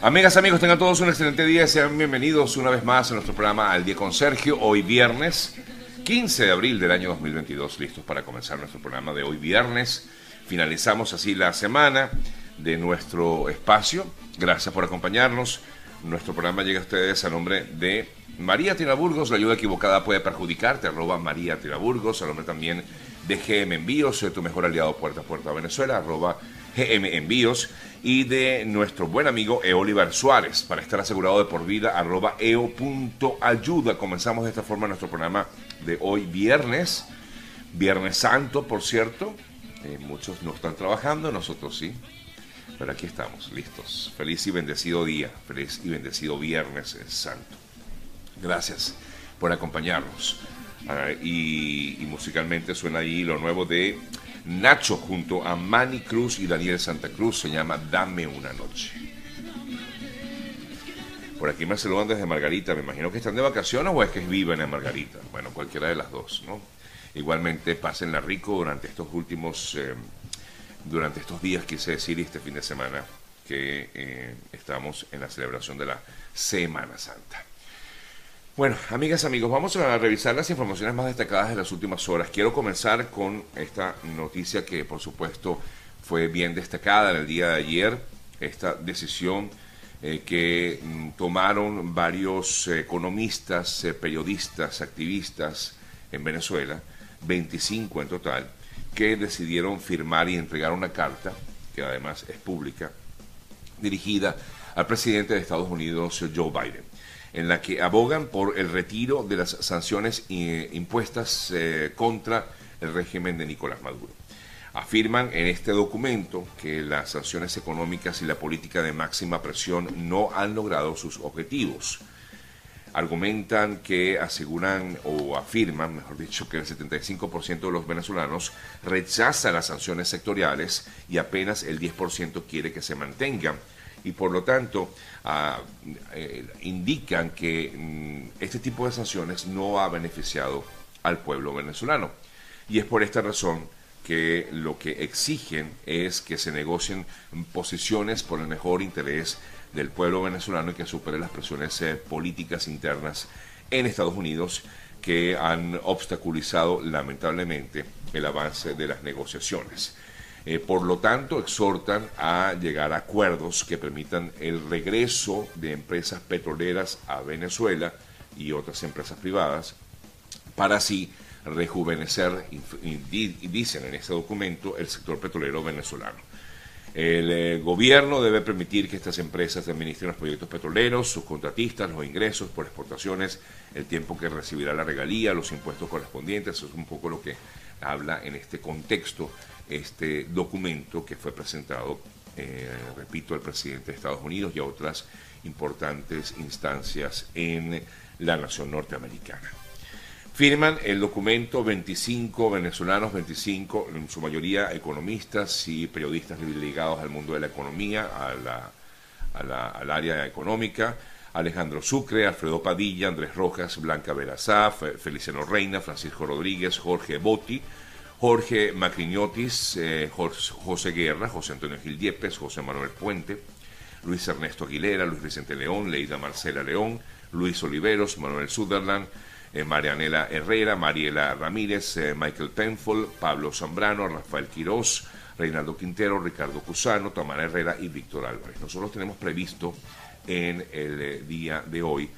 Amigas, amigos, tengan todos un excelente día. Sean bienvenidos una vez más a nuestro programa Al Día con Sergio. Hoy viernes 15 de abril del año 2022. Listos para comenzar nuestro programa de hoy viernes. Finalizamos así la semana de nuestro espacio. Gracias por acompañarnos. Nuestro programa llega a ustedes a nombre de María Tiraburgos. La ayuda equivocada puede perjudicarte. Arroba María Tiraburgos. A nombre también GM Envíos, tu mejor aliado puerta a puerta Venezuela. Arroba GM Envíos y de nuestro buen amigo Eoliver Suárez para estar asegurado de por vida arroba eo.ayuda. Comenzamos de esta forma nuestro programa de hoy viernes, Viernes Santo por cierto. Eh, muchos no están trabajando, nosotros sí. Pero aquí estamos, listos. Feliz y bendecido día, feliz y bendecido Viernes Santo. Gracias por acompañarnos. Ah, y, y musicalmente suena ahí lo nuevo de Nacho junto a Manny Cruz y Daniel Santa Cruz se llama Dame una noche. Por aquí me saludan desde Margarita, me imagino que están de vacaciones o es que viven en Margarita. Bueno, cualquiera de las dos, ¿no? Igualmente pásenla rico durante estos últimos, eh, durante estos días, quise decir, este fin de semana, que eh, estamos en la celebración de la Semana Santa. Bueno, amigas, amigos, vamos a revisar las informaciones más destacadas de las últimas horas. Quiero comenzar con esta noticia que, por supuesto, fue bien destacada en el día de ayer, esta decisión eh, que mm, tomaron varios economistas, eh, periodistas, activistas en Venezuela, 25 en total, que decidieron firmar y entregar una carta, que además es pública, dirigida al presidente de Estados Unidos, Joe Biden en la que abogan por el retiro de las sanciones eh, impuestas eh, contra el régimen de Nicolás Maduro. Afirman en este documento que las sanciones económicas y la política de máxima presión no han logrado sus objetivos. Argumentan que aseguran o afirman, mejor dicho, que el 75% de los venezolanos rechaza las sanciones sectoriales y apenas el 10% quiere que se mantengan y por lo tanto ah, eh, indican que mm, este tipo de sanciones no ha beneficiado al pueblo venezolano. Y es por esta razón que lo que exigen es que se negocien posiciones por el mejor interés del pueblo venezolano y que supere las presiones eh, políticas internas en Estados Unidos que han obstaculizado lamentablemente el avance de las negociaciones. Eh, por lo tanto, exhortan a llegar a acuerdos que permitan el regreso de empresas petroleras a Venezuela y otras empresas privadas para así rejuvenecer, dicen en este documento, el sector petrolero venezolano. El eh, gobierno debe permitir que estas empresas administren los proyectos petroleros, sus contratistas, los ingresos por exportaciones, el tiempo que recibirá la regalía, los impuestos correspondientes. Eso es un poco lo que habla en este contexto este documento que fue presentado, eh, repito, al presidente de Estados Unidos y a otras importantes instancias en la nación norteamericana. Firman el documento 25 venezolanos, 25, en su mayoría economistas y periodistas ligados al mundo de la economía, a la, al área económica, Alejandro Sucre, Alfredo Padilla, Andrés Rojas, Blanca Verazá, Feliciano Reina, Francisco Rodríguez, Jorge Botti, Jorge Macriñotis, eh, José Guerra, José Antonio Gil Diepes, José Manuel Puente, Luis Ernesto Aguilera, Luis Vicente León, Leida Marcela León, Luis Oliveros, Manuel Sutherland, eh, Marianela Herrera, Mariela Ramírez, eh, Michael Penfold, Pablo Zambrano, Rafael Quirós, Reinaldo Quintero, Ricardo Cusano, Tamara Herrera y Víctor Álvarez. Nosotros tenemos previsto en el día de hoy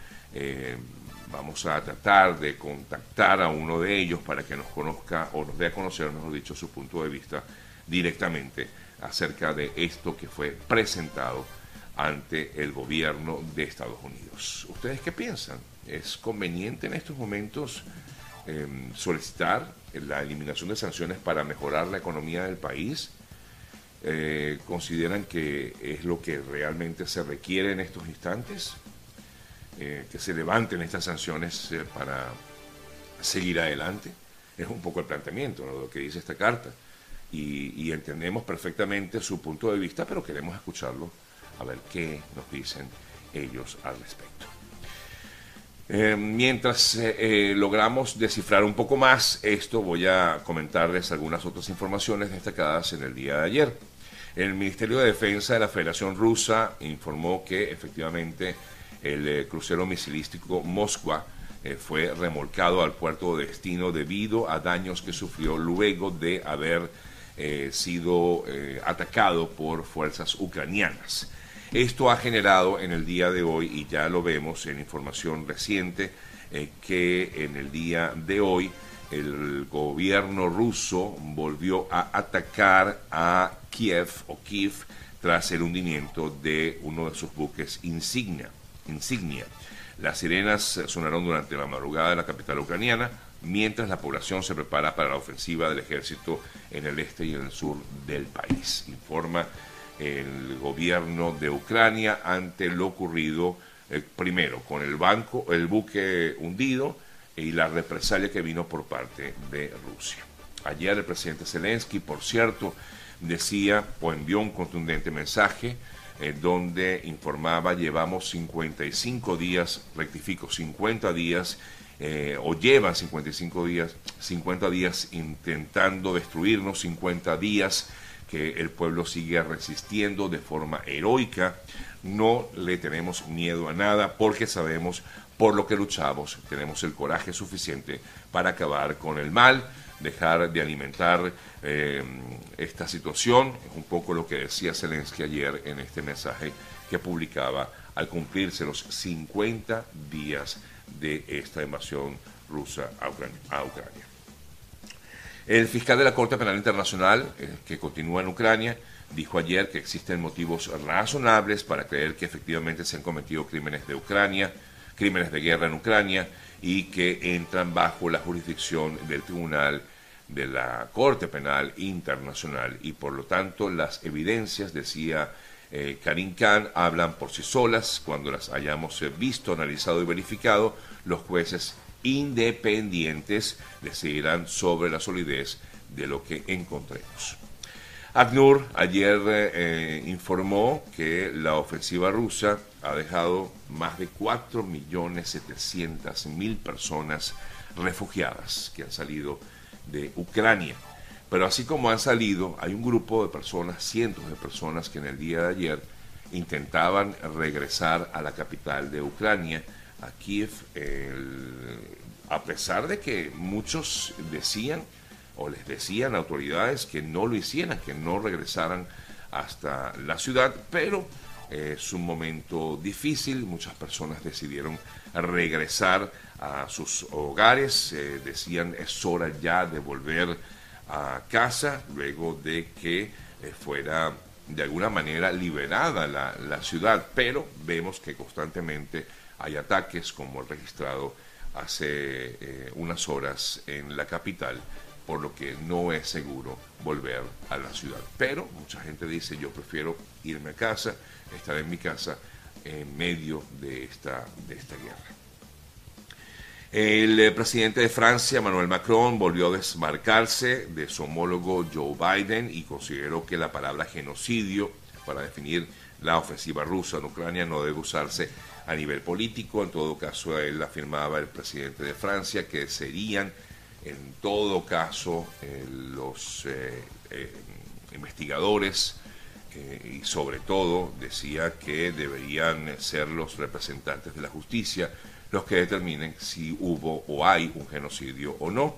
Vamos a tratar de contactar a uno de ellos para que nos conozca o nos dé a conocer, mejor dicho, su punto de vista directamente acerca de esto que fue presentado ante el gobierno de Estados Unidos. ¿Ustedes qué piensan? ¿Es conveniente en estos momentos em, solicitar la eliminación de sanciones para mejorar la economía del país? Eh, ¿Consideran que es lo que realmente se requiere en estos instantes? Eh, que se levanten estas sanciones eh, para seguir adelante. Es un poco el planteamiento, de lo que dice esta carta. Y, entendemos perfectamente su punto de vista, pero queremos escucharlo a ver qué nos dicen ellos al respecto. Eh, mientras logramos descifrar un poco más esto, voy a comentarles algunas otras informaciones destacadas en el día de ayer. El Ministerio de Defensa de la Federación Rusa informó que efectivamente el eh, crucero misilístico Moskva eh, fue remolcado al puerto de destino debido a daños que sufrió luego de haber eh, sido atacado por fuerzas ucranianas. Esto ha generado en el día de hoy, y ya lo vemos en información reciente, que en el día de hoy el gobierno ruso volvió a atacar a Kiev o Kiev tras el hundimiento de uno de sus buques insignia. insignia. Las sirenas sonaron durante la madrugada de la capital ucraniana, mientras la población se prepara para la ofensiva del ejército en el este y en el sur del país. Informa el gobierno de Ucrania ante lo ocurrido eh, primero con el banco, el buque hundido, y la represalia que vino por parte de Rusia. Ayer el presidente Zelensky, por cierto, decía o envió un contundente mensaje eh, donde informaba llevamos 55 días, rectifico, 50 días eh, o llevan 55 días, 50 días intentando destruirnos, 50 días que el pueblo sigue resistiendo de forma heroica. No le tenemos miedo a nada porque sabemos por lo que luchamos. Tenemos el coraje suficiente para acabar con el mal, dejar de alimentar eh, esta situación. Es un poco lo que decía Zelensky ayer en este mensaje que publicaba al cumplirse los 50 días de esta invasión rusa a Ucrania. El fiscal de la Corte Penal Internacional, eh, que continúa en Ucrania, dijo ayer que existen motivos razonables para creer que efectivamente se han cometido crímenes de Ucrania crímenes de guerra en Ucrania y que entran bajo la jurisdicción del Tribunal de la Corte Penal Internacional y por lo tanto las evidencias, decía eh, Karim Khan, hablan por sí solas. Cuando las hayamos eh, visto, analizado y verificado, los jueces independientes decidirán sobre la solidez de lo que encontremos. ACNUR ayer eh, informó que la ofensiva rusa ha dejado más de 4.700.000 personas refugiadas que han salido de Ucrania. Pero así como han salido, hay un grupo de personas, cientos de personas que en el día de ayer intentaban regresar a la capital de Ucrania, a Kiev, a pesar de que muchos decían o les decían autoridades que no lo hicieran, que no regresaran hasta la ciudad, pero es un momento difícil, muchas personas decidieron regresar a sus hogares, eh, decían es hora ya de volver a casa, luego de que eh, fuera de alguna manera liberada la, ciudad, pero vemos que constantemente hay ataques como el registrado hace eh, unas horas en la capital por lo que no es seguro volver a la ciudad. Pero mucha gente dice, yo prefiero irme a casa, estar en mi casa en medio de esta, de esta guerra. El eh, presidente de Francia, Manuel Macron, volvió a desmarcarse de su homólogo Joe Biden y consideró que la palabra genocidio para definir la ofensiva rusa en Ucrania no debe usarse a nivel político. En todo caso, él afirmaba el presidente de Francia que serían en todo caso, eh, los eh, eh, investigadores y sobre todo decía que deberían ser los representantes de la justicia los que determinen si hubo o hay un genocidio o no.